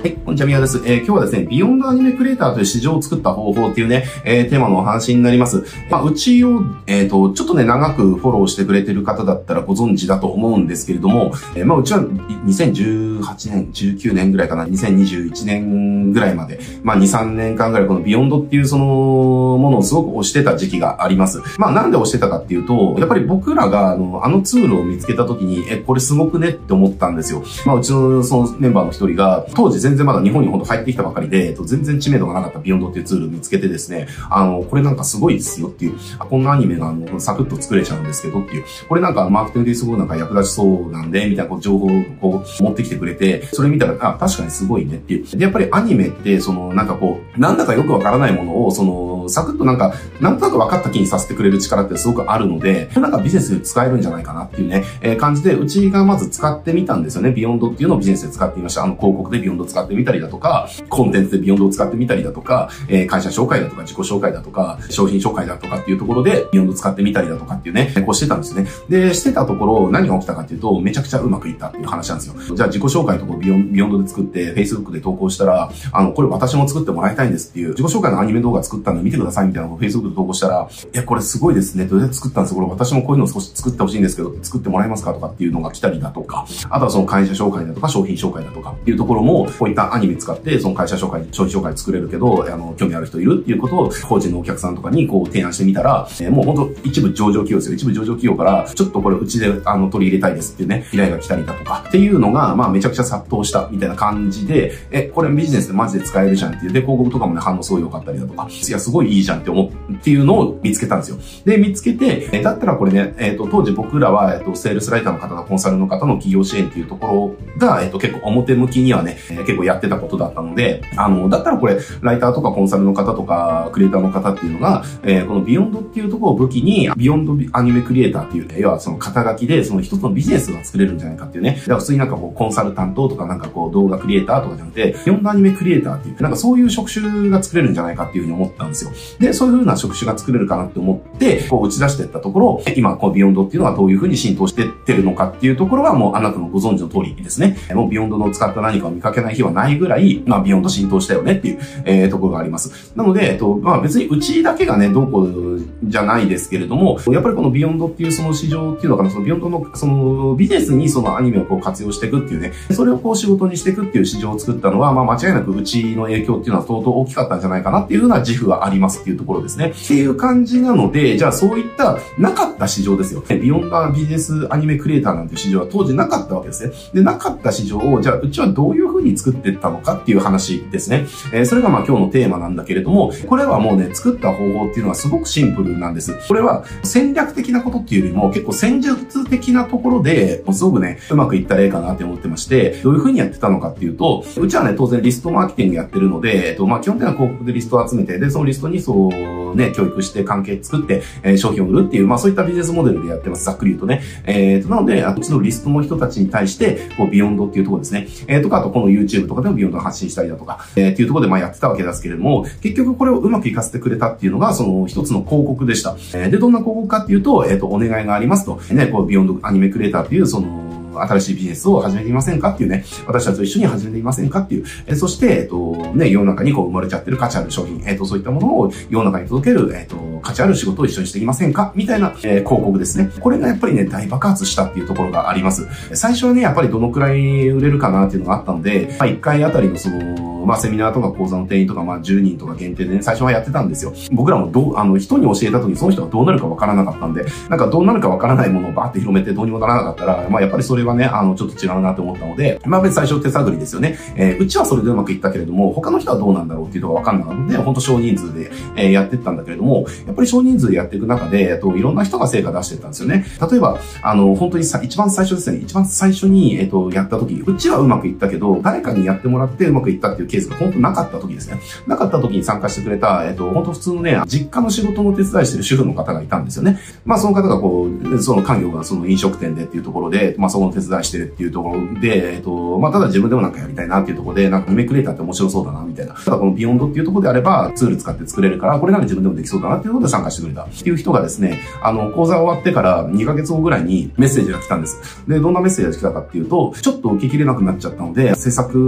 はい、こんにちは、みやです。えー、今日はですね、 Vyond アニメクリエイターという市場を作った方法っていうね、えー、テーマのお話になります。まあ、うちを、えっ、ー、と、ちょっとね、長くフォローしてくれてる方だったらご存知だと思うんですけれども、えー、まあ、うちは2018年、19年ぐらいかな、2021年ぐらいまで、まあ、2、3年間ぐらいこの Vyond っていうそのものをすごく推してた時期があります。まあ、なんで推してたかっていうと、やっぱり僕らがあの、あのツールを見つけた時に、え、これすごくねって思ったんですよ。まあ、うちのそのメンバーの一人が、当時全然まだ日本にほんと入ってきたばかりで、えっと、全然知名度がなかった Vyond っていうツールを見つけてですね、あの、これなんかすごいですよっていう、こんなアニメがあの、サクッと作れちゃうんですけどっていう、これなんかマーケティングですごいなんか役立ちそうなんで、みたいなこう情報をこう持ってきてくれて、それ見たら、あ、確かにすごいねっていう。で、やっぱりアニメって、その、なんかこう、なんだかよくわからないものを、その、サクッとなんか、なんとなく分かった気にさせてくれる力ってすごくあるので、なんかビジネスで使えるんじゃないかなっていうね、えー、感じで、うちがまず使ってみたんですよね。 Vyond っていうのをビジネスで使ってみました。あの、広告で Vyond 使ってってみたりだとか、コンテンツで Vyond を使ってみたりだとか、えー、会社紹介だとか、自己紹介だとか、商品紹介だとかっていうところで、 Vyond 使ってみたりだとかっていうね、こうしてたんですね。で、してたところ、何が起きたかっていうと、めちゃくちゃうまくいったっていう話なんですよ。じゃあ自己紹介のとかビヨン Vyond で作って、Facebook で投稿したら、あの、これ私も作ってもらいたいんですっていう、自己紹介のアニメ動画作ったんで見てくださいみたいなのを Facebook で投稿したら、いや、これすごいですね。どうやって作ったんですこれ私もこういうのを少し作ってほしいんですけど、作ってもらえますか？とかっていうのが来たりだとか、あとはその会社紹介だとか商品紹介だとかっていうところも、こういったアニメ使って、その会社紹介、商品紹介作れるけど、あの、興味ある人いるっていうことを、法人のお客さんとかにこう提案してみたら、えー、もう本当一部上場企業ですよ。一部上場企業から、ちょっとこれうちであの取り入れたいですっていうね、依頼が来たりだとかっていうのが、まあめちゃくちゃ殺到したみたいな感じで、え、これビジネスでマジで使えるじゃんっていう。で、広告とかもね、反応すごい良かったりだとか、いや、すごいいいじゃんって思っていうのを見つけたんですよ。で、見つけて、えだったらこれね、えっ、ー、と、当時僕らは、えっ、ー、と、セールスライターの方のコンサルの方の起業支援っていうところが、えっ、ー、と、結構表向きにはね、え結構やってたことだったので、あの、だったらこれ、ライターとかコンサルの方とか、クリエイターの方っていうのが、えこの Vyond っていうところを武器に、 Vyond アニメクリエイターっていう、ね、要はその肩書きで、その一つのビジネスが作れるんじゃないかっていうね。だから普通になんかこう、コンサル担当とかなんかこう、動画クリエイターとかじゃなくて、 Vyond アニメクリエイターっていう、なんかそういう職種が作れるんじゃないかっていうふうに思ったんですよ。で、そういうふうな職種が作れるかなって思って、こう打ち出していったところ、今、こう、 Vyond っていうのはどういうふうに浸透してってるのかっていうところはもうあなたのご存知の通りですね。もう Vyond の使った何かを見かけない日はないぐらい、まあ、 Vyond 浸透したよねっていう、えー、ところがあります。なので、えっと、まあ、別にうちだけがね、どうこうじゃないですけれども、やっぱりこの Vyond っていうその市場っていうのかな、その Vyond の、そのビジネスにそのアニメをこう活用していくっていうね、それをこう仕事にしていくっていう市場を作ったのは、まあ、間違いなくうちの影響っていうのは相当大きかったんじゃないかなっていうふうな自負はありますっていうところですね。っていう感じなので、じゃあそういったなかった市場ですよ。 Vyond ビジネスアニメクリエイターなんていう市場は当時なかったわけですね。で、なかった市場を、じゃあうちはどういう風に作っていったのかっていう話ですね。えー、それがまあ今日のテーマなんだけれども、これはもうね、作った方法っていうのはすごくシンプルなんです。これは戦略的なことっていうよりも結構戦術的なところで、すごくね、うまくいった例かなって思ってまして、どういう風にやってたのかっていうと、うちはね、当然リストマーケティングやってるので、えっと、まあ基本的には広告でリストを集めて、で、そのリストにそうね、教育して関係作って、えー、商品を売るっていう、まあそういったビジネスモデルでやってます。ざっくり言うとね。えー、と、なので、あっちのリストの人たちに対して、こう、 Vyond っていうところですね。えー、とか、あとこの YouTube とかでも Vyond 発信したりだとか、えー、っていうところでまあやってたわけですけれども、結局これをうまくいかせてくれたっていうのが、その一つの広告でした。えー、で、どんな広告かっていうと、えっ、ー、と、お願いがありますと、ね、こう、 Vyondアニメクリエイターっていう、その新しいビジネスを始めてみませんかっていうね、私たちと一緒に始めてみませんかっていう、えそして、えっ、と、ね、世の中にこう生まれちゃってる価値ある商品、えっ、と、そういったものを世の中に届ける、えっ、と、価値ある仕事を一緒にしていきませんか？みたいな、え広告ですね。これがやっぱりね、大爆発したっていうところがあります。最初はね、やっぱりどのくらい売れるかなっていうのがあったので、まあ、1回あたりのその、まあ、セミナーとか講座の定員とか、まあ、10人とか限定でね、最初はやってたんですよ。僕らもどう、あの、人に教えた時にその人がどうなるかわからなかったんで、なんかどうなるかわからないものをバーって広めてどうにもならなかったら、まあ、やっぱりそれれはね、あの、ちょっと違うなと思ったので、まあ、別に最初手探りですよね。えー、うちはそれでうまくいったけれども、他の人はどうなんだろうっていうのがわかんなかったので、本当少人数で、えー、やってったんだけれども、やっぱり少人数でやっていく中で、えっと、いろんな人が成果出してったんですよね。例えば、あの、本当にさ、一番最初ですね、一番最初に、えっと、やった時、うちはうまくいったけど、誰かにやってもらってうまくいったっていうケースが本当なかった時ですね。なかった時に参加してくれた、えっと、本当普通のね、実家の仕事の手伝いしてる主婦の方がいたんですよね。まあ、その方がこう、その家業がその飲食店でっていうところで、まあ、そこお手伝いしてるっていうところで、えっと、まあ、ただ自分でもなんかやりたいなっていうところで、なんかアニメクリエイターって面白そうだな、みたいな。ただこのビヨンドっていうところであれば、ツール使って作れるから、これなら自分でもできそうだなっていうことで参加してくれたっていう人がですね、あの、講座終わってから2ヶ月後ぐらいにメッセージが来たんです。で、どんなメッセージが来たかっていうと、ちょっと受けきれなくなっちゃったので、制作、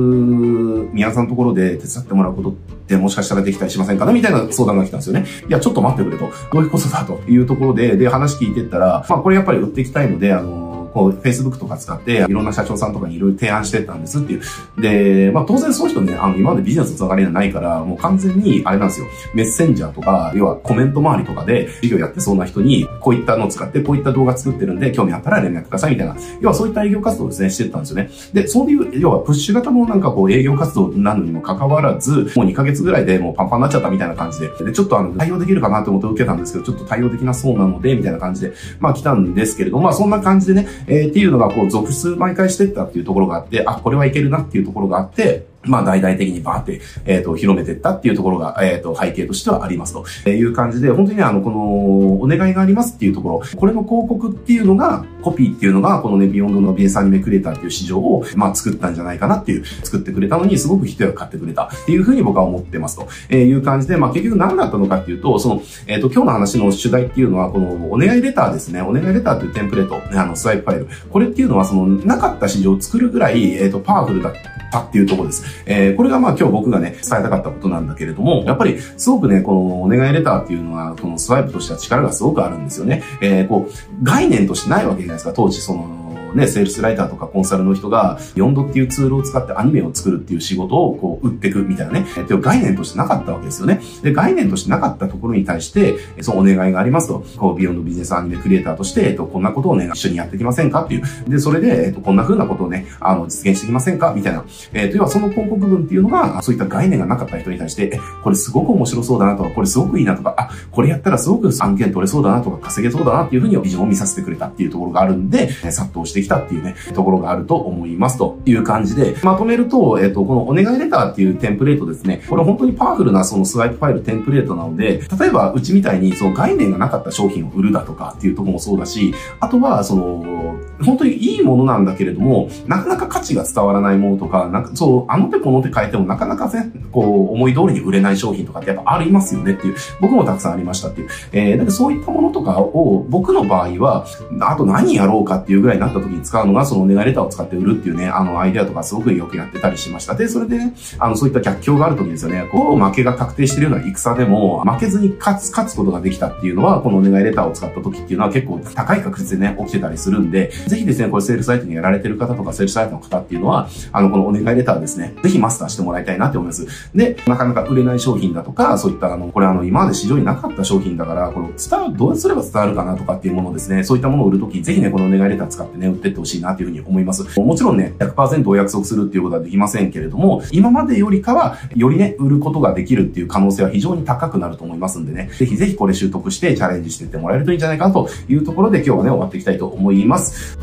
宮さんのところで手伝ってもらうことってもしかしたらできたりしませんかねみたいな相談が来たんですよね。いや、ちょっと待ってくれと。どういうことだというところで、で、話聞いてったら、まあ、これやっぱり売っていきたいので、あの、こう、Facebook とか使って、いろんな社長さんとかにいろいろ提案してったんですっていう。で、まあ当然そういう人ね、あの、今までビジネスのつながりがないから、もう完全に、あれなんですよ、メッセンジャーとか、要はコメント周りとかで、授業やってそうな人に、こういったのを使って、こういった動画作ってるんで、興味あったら連絡くださいみたいな。要はそういった営業活動をですね、してたんですよね。で、そういう、要はプッシュ型のなんかこう営業活動なのにも関わらず、もう2ヶ月ぐらいでもうパンパンになっちゃったみたいな感じで、で、ちょっとあの、対応できるかなと思って受けたんですけど、ちょっと対応できなそうなので、みたいな感じで、まあ来たんですけれど、まあそんな感じでね、えー、っていうのがこう、続数毎回してったっていうところがあって、あ、これはいけるなっていうところがあって、まあ大々的にバーって、えっ、ー、と、広めてったっていうところが、えっ、ー、と、背景としてはありますと。いう感じで、本当に、あの、この、お願いがありますっていうところ、これの広告っていうのが、コピーっていうのが、このね、 Vyond のビジネスアニメクリエイターっていう市場を、まあ作ったんじゃないかなっていう、作ってくれたのに、すごく人が買ってくれたっていうふうに僕は思ってますという感じで、まあ結局何だったのかっていうと、その、えっ、ー、と、今日の話の主題っていうのは、この、お願いレターですね。お願いレターっていうテンプレート、あの、スワイプファイル。これっていうのは、その、なかった市場を作るぐらい、えっ、と、パワフルだったっていうところです。えー、これがまあ今日僕がね、伝えたかったことなんだけれども、やっぱりすごくね、このお願いレターっていうのは、このスワイプとしては力がすごくあるんですよね。えー、こう、概念としてないわけじゃないですか、当時その、ね、セールスライターとかコンサルの人が、ヨンドっていうツールを使ってアニメを作るっていう仕事をこう、売っていくみたいなね、えっていう概念としてなかったわけですよね。で、概念としてなかったところに対して、そのお願いがありますと、こう、ビヨンドビジネスアニメクリエイターとして、えっと、こんなことをね、一緒にやっていきませんかっていう。で、それで、えっと、こんな風なことをね、あの、実現していきませんか？みたいな。えっと、要はその広告文っていうのが、そういった概念がなかった人に対して、え、これすごく面白そうだなとか、これすごくいいなとか、あ、これやったらすごく案件取れそうだなとか、稼げそうだなっていうふうにビジョンを見させてくれたっていうところがあるんで、殺到してきたっていうね、ところがあると思いますという感じで、まとめると、えっ、と、このお願いレターっていうテンプレートですね、これ本当にパワフルなそのスワイプファイルテンプレートなので、例えばうちみたいにその概念がなかった商品を売るだとかっていうとこもそうだし、あとはその、本当にいいものなんだけれども、なかなか価値が伝わらないものとか、なんかそう、あの手この手変えてもなかなかね、こう、思い通りに売れない商品とかってやっぱありますよねっていう、僕もたくさんありましたっていう。えー、だかそういったものとかを、僕の場合は、あと何やろうかっていうぐらいになった時に使うのが、そのお願いレターを使って売るっていうね、あの、アイデアとかすごくよくやってたりしました。で、それでね、あの、そういった逆境がある時ですよね、こう、負けが確定してるような戦でも、負けずに勝つ、勝つことができたっていうのは、このお願いレターを使った時っていうのは結構高い確率でね、起きてたりするんで、ぜひですね、これセールサイトにやられてる方とか、セールサイトの方っていうのは、あの、このお願いレターですね、ぜひマスターしてもらいたいなって思います。で、なかなか売れない商品だとか、そういったあの、これあの、今まで市場になかった商品だから、この伝わる、どうすれば伝わるかなとかっていうものですね、そういったものを売るとき、ぜひね、このお願いレター使ってね、売ってってほしいなというふうに思います。もちろんね、100%お約束するっていうことはできませんけれども、今までよりかは、よりね、売ることができるっていう可能性は非常に高くなると思いますんでね、ぜひぜひこれ習得してチャレンジしていってもらえるといいんじゃないかなというところで今日はね、終わっていきたいと思います。